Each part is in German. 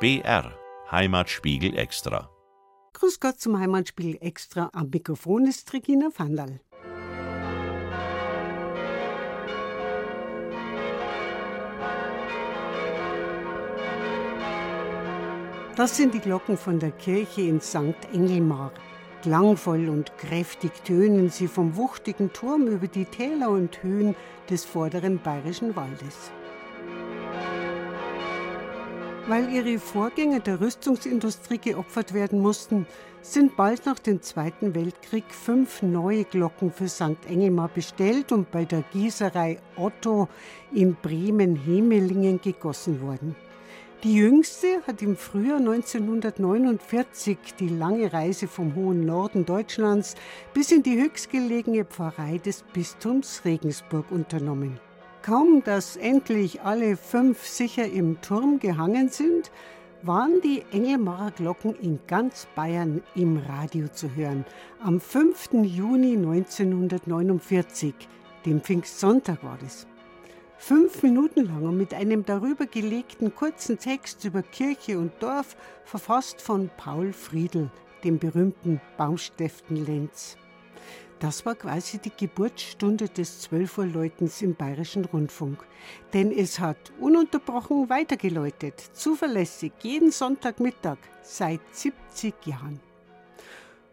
BR Heimatspiegel Extra. Grüß Gott zum Heimatspiegel Extra. Am Mikrofon ist Regina Vandal. Das sind die Glocken von der Kirche in St. Engelmar. Klangvoll und kräftig tönen sie vom wuchtigen Turm über die Täler und Höhen des vorderen bayerischen Waldes. Weil ihre Vorgänger der Rüstungsindustrie geopfert werden mussten, sind bald nach dem Zweiten Weltkrieg fünf neue Glocken für St. Engelmar bestellt und bei der Gießerei Otto in Bremen-Hemelingen gegossen worden. Die jüngste hat im Frühjahr 1949 die lange Reise vom hohen Norden Deutschlands bis in die höchstgelegene Pfarrei des Bistums Regensburg unternommen. Kaum, dass endlich alle fünf sicher im Turm gehangen sind, waren die Engelmacher Glocken in ganz Bayern im Radio zu hören. Am 5. Juni 1949, dem Pfingstsonntag war es. Fünf Minuten lang und mit einem darüber gelegten kurzen Text über Kirche und Dorf, verfasst von Paul Friedl, dem berühmten Baumstäften Lenz. Das war quasi die Geburtsstunde des 12 Uhr Läutens im Bayerischen Rundfunk. Denn es hat ununterbrochen weitergeläutet, zuverlässig, jeden Sonntagmittag seit 70 Jahren.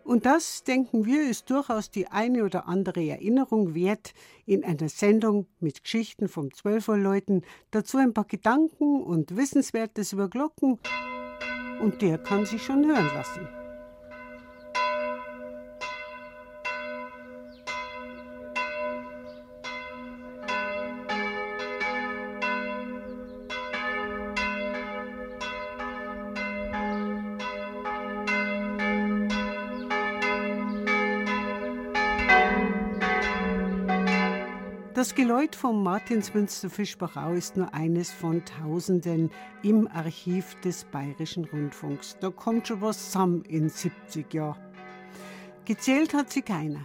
Und das, denken wir, ist durchaus die eine oder andere Erinnerung wert in einer Sendung mit Geschichten vom 12 Uhr Läuten, dazu ein paar Gedanken und Wissenswertes über Glocken. Und der kann sich schon hören lassen. Das Geläut vom Martinsmünster Fischbachau ist nur eines von Tausenden im Archiv des Bayerischen Rundfunks. Da kommt schon was zusammen in 70 Jahren. Gezählt hat sie keiner.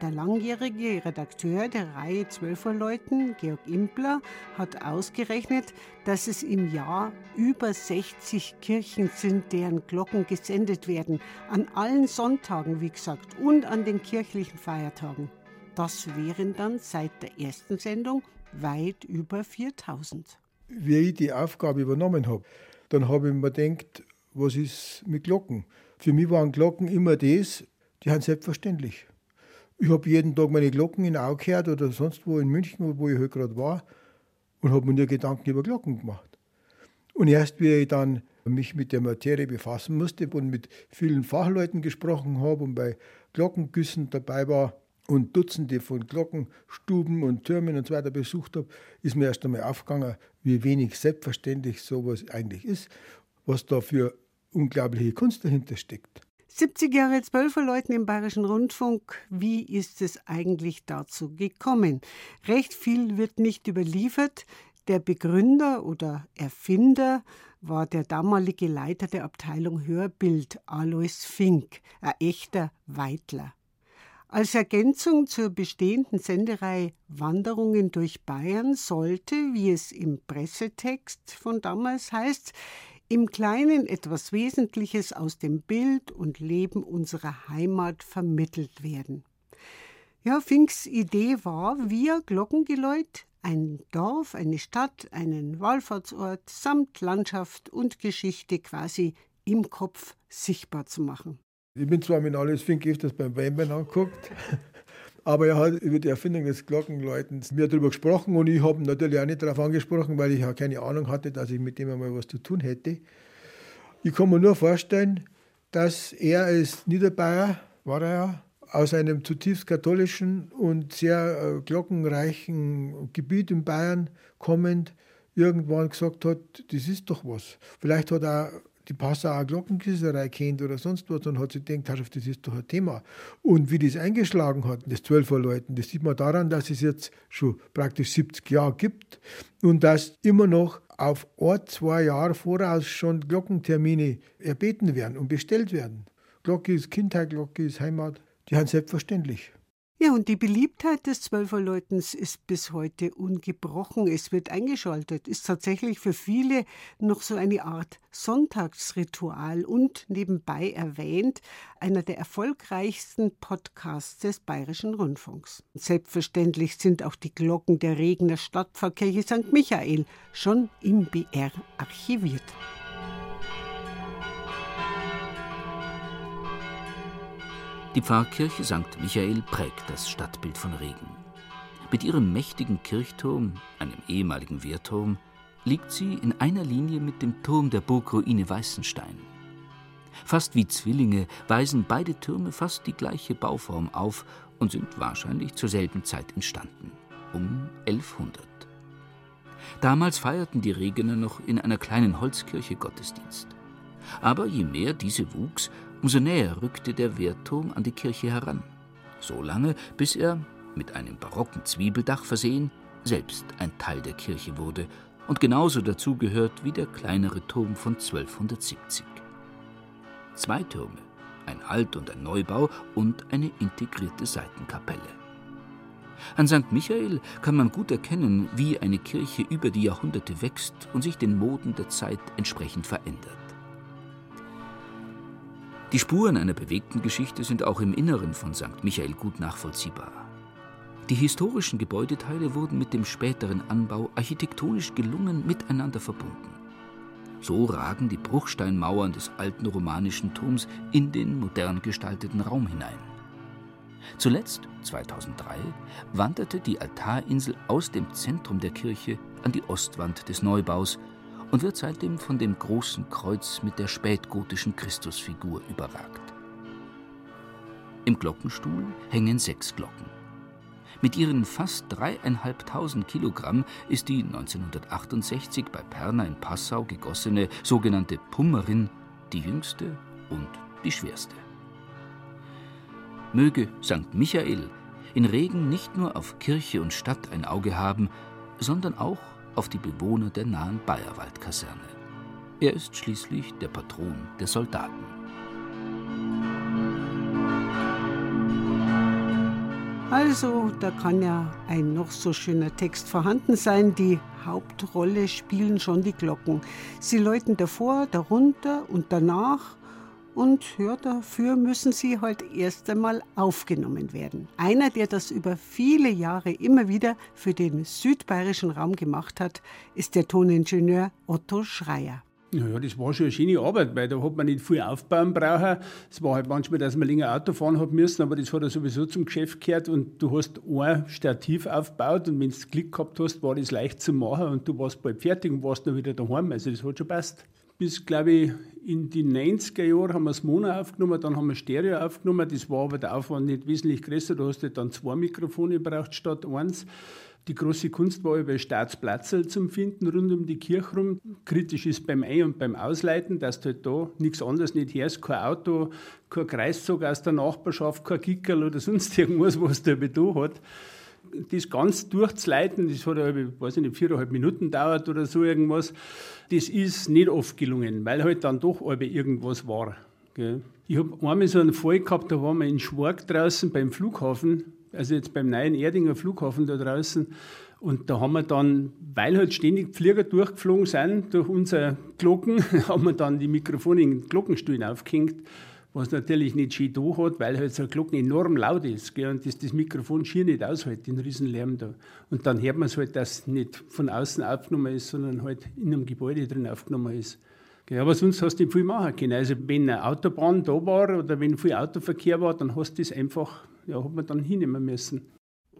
Der langjährige Redakteur der Reihe Zwölfer Leuten, Georg Impler, hat ausgerechnet, dass es im Jahr über 60 Kirchen sind, deren Glocken gesendet werden. An allen Sonntagen, wie gesagt, und an den kirchlichen Feiertagen. Das wären dann seit der ersten Sendung weit über 4000. Wie ich die Aufgabe übernommen habe, dann habe ich mir gedacht, was ist mit Glocken? Für mich waren Glocken immer das, die sind selbstverständlich. Ich habe jeden Tag meine Glocken in Au gehört oder sonst wo in München, wo ich halt gerade war, und habe mir nur Gedanken über Glocken gemacht. Und erst wie ich dann mich mit der Materie befassen musste und mit vielen Fachleuten gesprochen habe und bei Glockengüssen dabei war, und Dutzende von Glockenstuben und Türmen und so weiter besucht habe, ist mir erst einmal aufgegangen, wie wenig selbstverständlich sowas eigentlich ist, was da für unglaubliche Kunst dahinter steckt. 70 Jahre Zwölferleuten im Bayerischen Rundfunk. Wie ist es eigentlich dazu gekommen? Recht viel wird nicht überliefert. Der Begründer oder Erfinder war der damalige Leiter der Abteilung Hörbild, Alois Fink, ein echter Weitler. Als Ergänzung zur bestehenden Senderei Wanderungen durch Bayern sollte, wie es im Pressetext von damals heißt, im Kleinen etwas Wesentliches aus dem Bild und Leben unserer Heimat vermittelt werden. Ja, Finks Idee war, via Glockengeläut ein Dorf, eine Stadt, einen Wallfahrtsort samt Landschaft und Geschichte quasi im Kopf sichtbar zu machen. Ich bin zwar mit alles Fink öfters beim Weinbein angeguckt, aber er hat über die Erfindung des Glockenläutens mir darüber gesprochen und ich habe natürlich auch nicht darauf angesprochen, weil ich ja keine Ahnung hatte, dass ich mit dem einmal was zu tun hätte. Ich kann mir nur vorstellen, dass er als Niederbayer, war er ja, aus einem zutiefst katholischen und sehr äh, glockenreichen Gebiet in Bayern kommend, irgendwann gesagt hat, das ist doch was. Vielleicht hat er die Passauer Glockengießerei kennt oder sonst was und hat sich gedacht, das ist doch ein Thema. Und wie das eingeschlagen hat, das Zwölferläuten, das sieht man daran, dass es jetzt schon praktisch 70 Jahre gibt und dass immer noch auf ein, zwei Jahre voraus schon Glockentermine erbeten werden und bestellt werden. Glocke ist Kindheit, Glocke ist Heimat, die sind selbstverständlich. Ja, und die Beliebtheit des Zwölferläutens ist bis heute ungebrochen. Es wird eingeschaltet, ist tatsächlich für viele noch so eine Art Sonntagsritual und nebenbei erwähnt einer der erfolgreichsten Podcasts des Bayerischen Rundfunks. Selbstverständlich sind auch die Glocken der Regner Stadtpfarrkirche St. Michael schon im BR archiviert. Die Pfarrkirche St. Michael prägt das Stadtbild von Regen. Mit ihrem mächtigen Kirchturm, einem ehemaligen Wehrturm, liegt sie in einer Linie mit dem Turm der Burgruine Weißenstein. Fast wie Zwillinge weisen beide Türme fast die gleiche Bauform auf und sind wahrscheinlich zur selben Zeit entstanden, um 1100. Damals feierten die Regener noch in einer kleinen Holzkirche Gottesdienst. Aber je mehr diese wuchs, Umso näher rückte der Wehrturm an die Kirche heran, so lange, bis er, mit einem barocken Zwiebeldach versehen, selbst ein Teil der Kirche wurde und genauso dazugehört wie der kleinere Turm von 1270. Zwei Türme, ein Alt- und ein Neubau und eine integrierte Seitenkapelle. An St. Michael kann man gut erkennen, wie eine Kirche über die Jahrhunderte wächst und sich den Moden der Zeit entsprechend verändert. Die Spuren einer bewegten Geschichte sind auch im Inneren von St. Michael gut nachvollziehbar. Die historischen Gebäudeteile wurden mit dem späteren Anbau architektonisch gelungen miteinander verbunden. So ragen die Bruchsteinmauern des alten romanischen Turms in den modern gestalteten Raum hinein. Zuletzt, 2003, wanderte die Altarinsel aus dem Zentrum der Kirche an die Ostwand des Neubaus und wird seitdem von dem großen Kreuz mit der spätgotischen Christusfigur überragt. Im Glockenstuhl hängen sechs Glocken. Mit ihren fast dreieinhalbtausend Kilogramm ist die 1968 bei Perna in Passau gegossene sogenannte Pummerin die jüngste und die schwerste. Möge St. Michael in Regen nicht nur auf Kirche und Stadt ein Auge haben, sondern auch auf die Bewohner der nahen Bayerwaldkaserne. Er ist schließlich der Patron der Soldaten. Also, da kann ja ein noch so schöner Text vorhanden sein. Die Hauptrolle spielen schon die Glocken. Sie läuten davor, darunter und danach und ja, dafür müssen sie halt erst einmal aufgenommen werden. Einer, der das über viele Jahre immer wieder für den südbayerischen Raum gemacht hat, ist der Toningenieur Otto Schreier. Ja, das war schon eine schöne Arbeit, weil da hat man nicht viel aufbauen brauchen. Es war halt manchmal, dass man länger Auto fahren hat müssen, aber das hat ja sowieso zum Geschäft gehört und du hast ein Stativ aufgebaut und wenn du Glück gehabt hast, war das leicht zu machen und du warst bald fertig und warst dann wieder daheim. Also das hat schon passt bis, glaube ich, in die 90er Jahre haben wir das Mono aufgenommen, dann haben wir Stereo aufgenommen. Das war aber der Aufwand nicht wesentlich größer. Da hast du dann zwei Mikrofone braucht statt eins. Die große Kunst war über Staatsplatzel zum Finden rund um die Kirche rum. Kritisch ist beim Ein- und beim Ausleiten, dass du halt da nichts anderes nicht hörst, kein Auto, kein Kreiszug aus der Nachbarschaft, kein Kickerl oder sonst irgendwas, was der da hat das ganz durchzuleiten, das hat, ich weiß nicht, viereinhalb Minuten dauert oder so irgendwas, das ist nicht oft gelungen, weil halt dann doch irgendwas war. Ich habe einmal so einen Fall gehabt, da waren wir in Schwark draußen beim Flughafen, also jetzt beim neuen Erdinger Flughafen da draußen. Und da haben wir dann, weil halt ständig Flieger durchgeflogen sind durch unsere Glocken, haben wir dann die Mikrofone in den Glockenstühlen aufgehängt was natürlich nicht schön da hat, weil halt so eine Glocke enorm laut ist gell, und das, das Mikrofon schier nicht aushält, den Riesenlärm da. Und dann hört man es halt, dass nicht von außen aufgenommen ist, sondern halt in einem Gebäude drin aufgenommen ist. Gell, aber sonst hast du nicht viel machen können. Also wenn eine Autobahn da war oder wenn viel Autoverkehr war, dann hast du das einfach, ja, hat man dann hinnehmen müssen.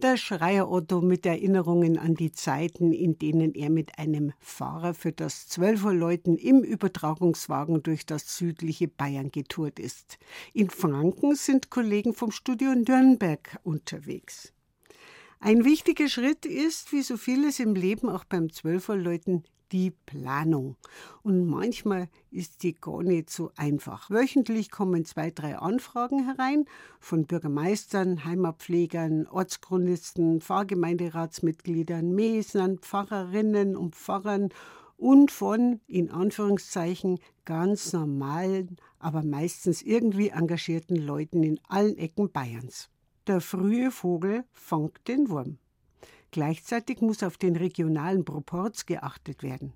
Der Schreier Otto mit Erinnerungen an die Zeiten, in denen er mit einem Fahrer für das Zwölferläuten im Übertragungswagen durch das südliche Bayern getourt ist. In Franken sind Kollegen vom Studio Nürnberg unterwegs. Ein wichtiger Schritt ist, wie so vieles im Leben auch beim Zwölferläuten, die Planung. Und manchmal ist die gar nicht so einfach. Wöchentlich kommen zwei, drei Anfragen herein von Bürgermeistern, Heimatpflegern, Ortschronisten, Pfarrgemeinderatsmitgliedern, Mesnern, Pfarrerinnen und Pfarrern und von, in Anführungszeichen, ganz normalen, aber meistens irgendwie engagierten Leuten in allen Ecken Bayerns. der frühe Vogel fangt den Wurm. Gleichzeitig muss auf den regionalen Proporz geachtet werden.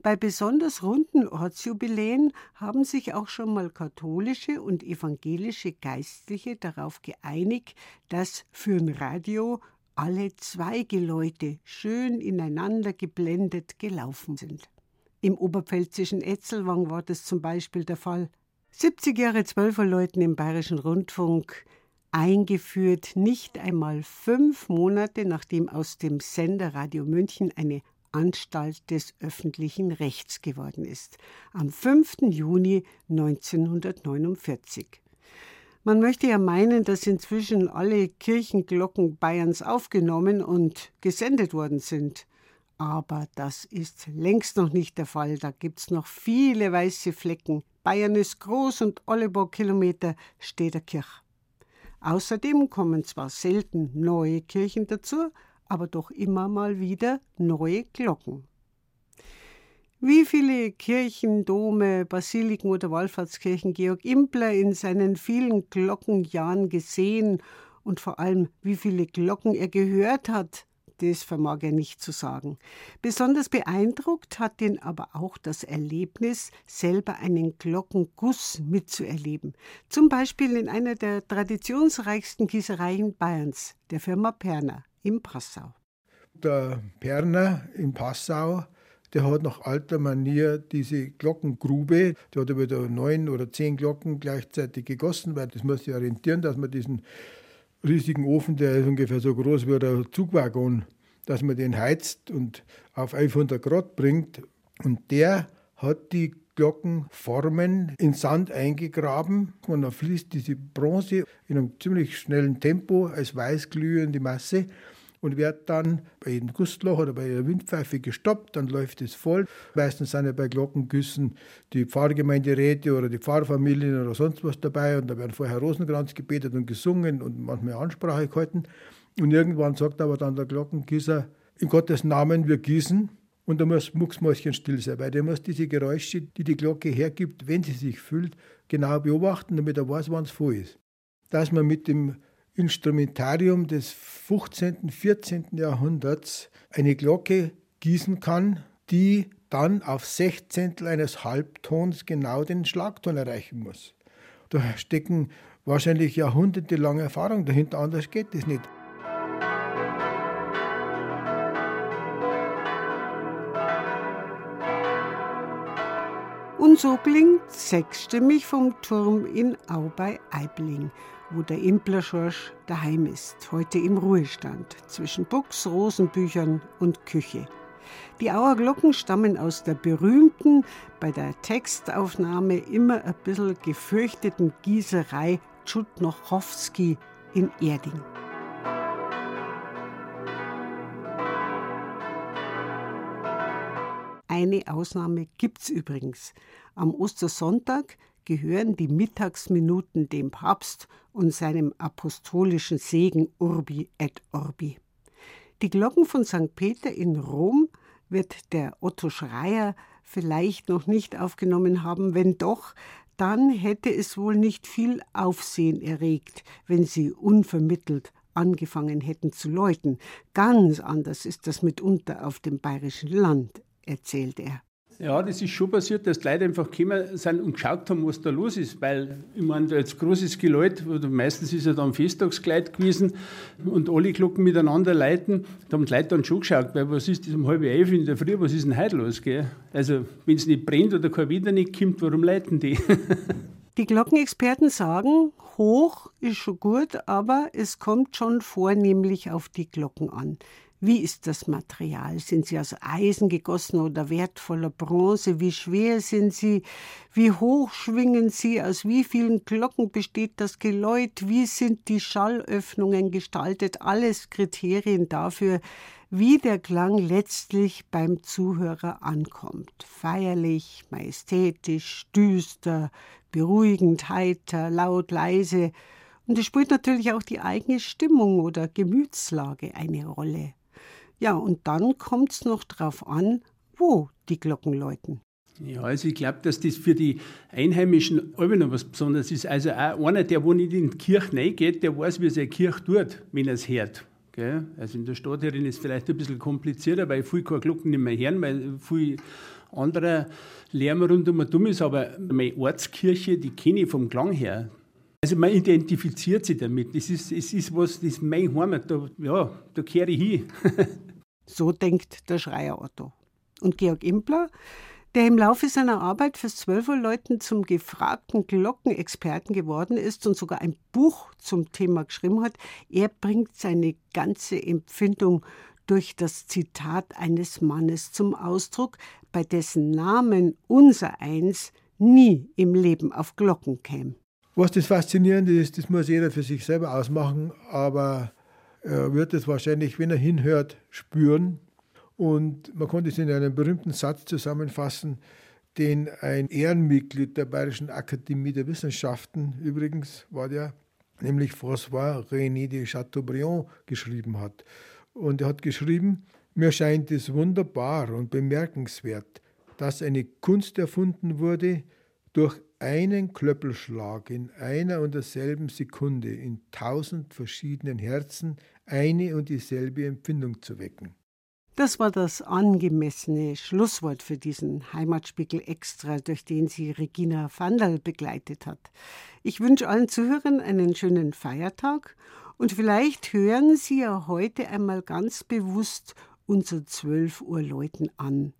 Bei besonders runden Ortsjubiläen haben sich auch schon mal katholische und evangelische Geistliche darauf geeinigt, dass für ein Radio alle zwei Geläute schön ineinander geblendet gelaufen sind. Im oberpfälzischen Etzelwang war das zum Beispiel der Fall. 70 Jahre Zwölferläuten im Bayerischen Rundfunk, eingeführt nicht einmal fünf Monate nachdem aus dem Sender Radio München eine Anstalt des öffentlichen Rechts geworden ist, am 5. Juni 1949. Man möchte ja meinen, dass inzwischen alle Kirchenglocken Bayerns aufgenommen und gesendet worden sind. Aber das ist längst noch nicht der Fall. Da gibt es noch viele weiße Flecken. Bayern ist groß und alle paar Kilometer steht der Kirche. Außerdem kommen zwar selten neue Kirchen dazu, aber doch immer mal wieder neue Glocken. Wie viele Kirchen, Dome, Basiliken oder Wallfahrtskirchen Georg Impler in seinen vielen Glockenjahren gesehen und vor allem wie viele Glocken er gehört hat, das vermag er nicht zu sagen. Besonders beeindruckt hat ihn aber auch das Erlebnis, selber einen Glockenguss mitzuerleben. Zum Beispiel in einer der traditionsreichsten Gießereien Bayerns, der Firma Perner in Passau. Der Perner in Passau, der hat nach alter Manier diese Glockengrube, der hat über neun oder zehn Glocken gleichzeitig gegossen, weil das muss sich orientieren, dass man diesen riesigen Ofen, der ist ungefähr so groß wie der Zugwaggon, dass man den heizt und auf 1100 Grad bringt. Und der hat die Glockenformen in Sand eingegraben und dann fließt diese Bronze in einem ziemlich schnellen Tempo als weißglühende Masse und wird dann bei jedem Gustloch oder bei der Windpfeife gestoppt, dann läuft es voll. Meistens sind ja bei Glockengüssen die Pfarrgemeinderäte oder die Pfarrfamilien oder sonst was dabei und da werden vorher Rosenkranz gebetet und gesungen und manchmal Ansprache gehalten. Und irgendwann sagt aber dann der Glockengießer, in Gottes Namen wir gießen. Und da muss mucksmäuschen still sein, weil der muss diese Geräusche, die die Glocke hergibt, wenn sie sich füllt, genau beobachten, damit er weiß, wann es voll ist. Dass man mit dem Instrumentarium des 15., 14. Jahrhunderts eine Glocke gießen kann, die dann auf Sechzehntel eines Halbtons genau den Schlagton erreichen muss. Da stecken wahrscheinlich jahrhundertelange Erfahrung dahinter, anders geht es nicht. Und so klingt sechsstimmig vom Turm in Au bei Aibling, wo der Impler Schorsch daheim ist, heute im Ruhestand, zwischen Buchs, Rosenbüchern und Küche. Die Auer Glocken stammen aus der berühmten, bei der Textaufnahme immer ein bisschen gefürchteten Gießerei Tschutnochowski in Erding. Eine Ausnahme gibt's übrigens. Am Ostersonntag gehören die Mittagsminuten dem Papst und seinem apostolischen Segen Urbi et Orbi. Die Glocken von St. Peter in Rom wird der Otto Schreier vielleicht noch nicht aufgenommen haben, wenn doch, dann hätte es wohl nicht viel Aufsehen erregt, wenn sie unvermittelt angefangen hätten zu läuten. Ganz anders ist das mitunter auf dem bayerischen Land, erzählt er. Ja, das ist schon passiert, dass die Leute einfach gekommen sind und geschaut haben, was da los ist. Weil, ich meine, als großes Geläut, meistens ist ja dann Festtagskleid gewesen und alle Glocken miteinander leiten, da haben die Leute dann schon geschaut, weil was ist das um halb elf in der Früh, was ist denn heute los? Gell? Also, wenn es nicht brennt oder kein Wider nicht kommt, warum leiten die? Die Glockenexperten sagen, hoch ist schon gut, aber es kommt schon vornehmlich auf die Glocken an. Wie ist das Material? Sind sie aus Eisen gegossen oder wertvoller Bronze? Wie schwer sind sie? Wie hoch schwingen sie? Aus wie vielen Glocken besteht das Geläut? Wie sind die Schallöffnungen gestaltet? Alles Kriterien dafür, wie der Klang letztlich beim Zuhörer ankommt. Feierlich, majestätisch, düster, beruhigend, heiter, laut, leise. Und es spielt natürlich auch die eigene Stimmung oder Gemütslage eine Rolle. Ja, und dann kommt es noch drauf an, wo die Glocken läuten. Ja, also ich glaube, dass das für die Einheimischen immer noch was Besonderes ist. Also auch einer, der wo nicht in die Kirche reingeht, der weiß, wie seine Kirche tut, wenn er es hört. Gell? Also in der Stadt ist es vielleicht ein bisschen komplizierter, weil viele keine Glocken nicht mehr hören, weil viel anderer Lärm rundum dumm ist. Aber meine Ortskirche, die kenne ich vom Klang her. Also man identifiziert sich damit. Das ist, es ist was, das ist mein Heimat. Da, ja, da kehre ich hin. so denkt der Schreier Otto. Und Georg Impler, der im Laufe seiner Arbeit fürs Zwölferläuten zum gefragten Glockenexperten geworden ist und sogar ein Buch zum Thema geschrieben hat, er bringt seine ganze Empfindung durch das Zitat eines Mannes zum Ausdruck, bei dessen Namen unser Eins nie im Leben auf Glocken käme. Was das Faszinierende ist, das muss jeder für sich selber ausmachen, aber er wird es wahrscheinlich, wenn er hinhört, spüren. Und man konnte es in einem berühmten Satz zusammenfassen, den ein Ehrenmitglied der Bayerischen Akademie der Wissenschaften, übrigens war der, nämlich François René de Chateaubriand, geschrieben hat. Und er hat geschrieben, mir scheint es wunderbar und bemerkenswert, dass eine Kunst erfunden wurde, durch einen Klöppelschlag in einer und derselben Sekunde in tausend verschiedenen Herzen eine und dieselbe Empfindung zu wecken. Das war das angemessene Schlusswort für diesen Heimatspiegel Extra, durch den sie Regina Vandal begleitet hat. Ich wünsche allen Zuhörern einen schönen Feiertag und vielleicht hören Sie ja heute einmal ganz bewusst unser 12 Uhr Läuten an.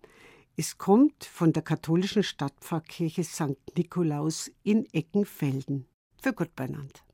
Es kommt von der katholischen Stadtpfarrkirche St. Nikolaus in Eckenfelden. Für Gott beinand.